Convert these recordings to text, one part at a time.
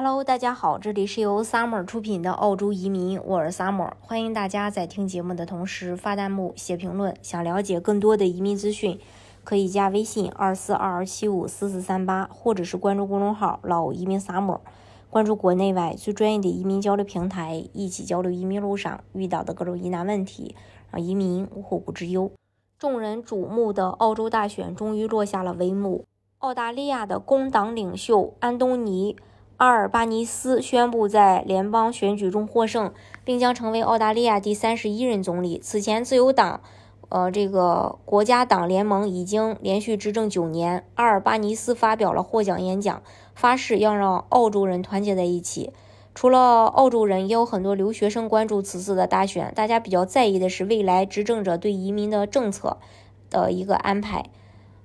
Hello，大家好，这里是由 Summer 出品的澳洲移民，我是 Summer，欢迎大家在听节目的同时发弹幕、写评论。想了解更多的移民资讯，可以加微信二四二二七五四四三八，或者是关注公众号“老移民 Summer”，关注国内外最专业的移民交流平台，一起交流移民路上遇到的各种疑难问题，让移民无后顾之忧。众人瞩目的澳洲大选终于落下了帷幕，澳大利亚的工党领袖安东尼。阿尔巴尼斯宣布在联邦选举中获胜，并将成为澳大利亚第三十一任总理。此前，自由党，呃，这个国家党联盟已经连续执政九年。阿尔巴尼斯发表了获奖演讲，发誓要让澳洲人团结在一起。除了澳洲人，也有很多留学生关注此次的大选。大家比较在意的是未来执政者对移民的政策的一个安排。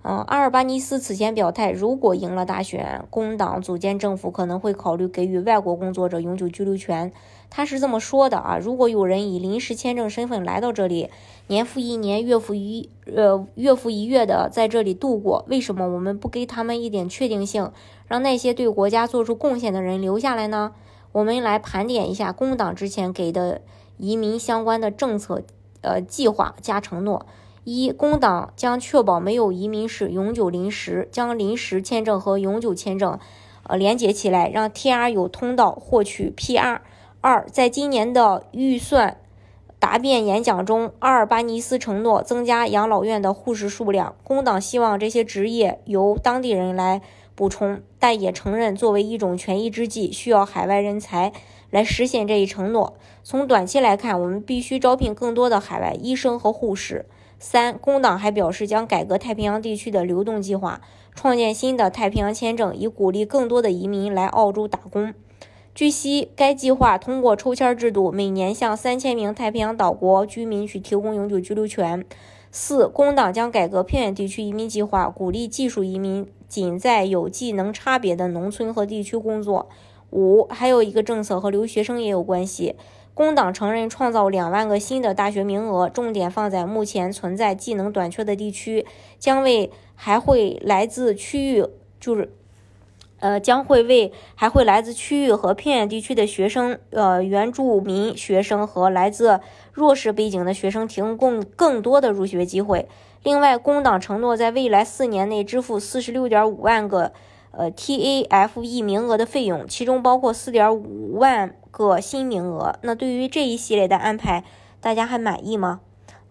嗯，阿尔巴尼斯此前表态，如果赢了大选，工党组建政府可能会考虑给予外国工作者永久居留权。他是这么说的啊，如果有人以临时签证身份来到这里，年复一年、月复一呃月复一月的在这里度过，为什么我们不给他们一点确定性，让那些对国家做出贡献的人留下来呢？我们来盘点一下工党之前给的移民相关的政策、呃计划加承诺。一，工党将确保没有移民是永久临时，将临时签证和永久签证，呃连接起来，让 TR 有通道获取 PR。二，在今年的预算答辩演讲中，阿尔巴尼斯承诺增加养老院的护士数量。工党希望这些职业由当地人来补充，但也承认作为一种权宜之计，需要海外人才来实现这一承诺。从短期来看，我们必须招聘更多的海外医生和护士。三，工党还表示将改革太平洋地区的流动计划，创建新的太平洋签证，以鼓励更多的移民来澳洲打工。据悉，该计划通过抽签制度，每年向三千名太平洋岛国居民去提供永久居留权。四，工党将改革偏远地区移民计划，鼓励技术移民仅在有技能差别的农村和地区工作。五，还有一个政策和留学生也有关系。工党承认创造两万个新的大学名额，重点放在目前存在技能短缺的地区，将为还会来自区域，就是，呃，将会为还会来自区域和偏远地区的学生，呃，原住民学生和来自弱势背景的学生提供更多的入学机会。另外，工党承诺在未来四年内支付四十六点五万个。呃，TAFE 名额的费用，其中包括四点五万个新名额。那对于这一系列的安排，大家还满意吗？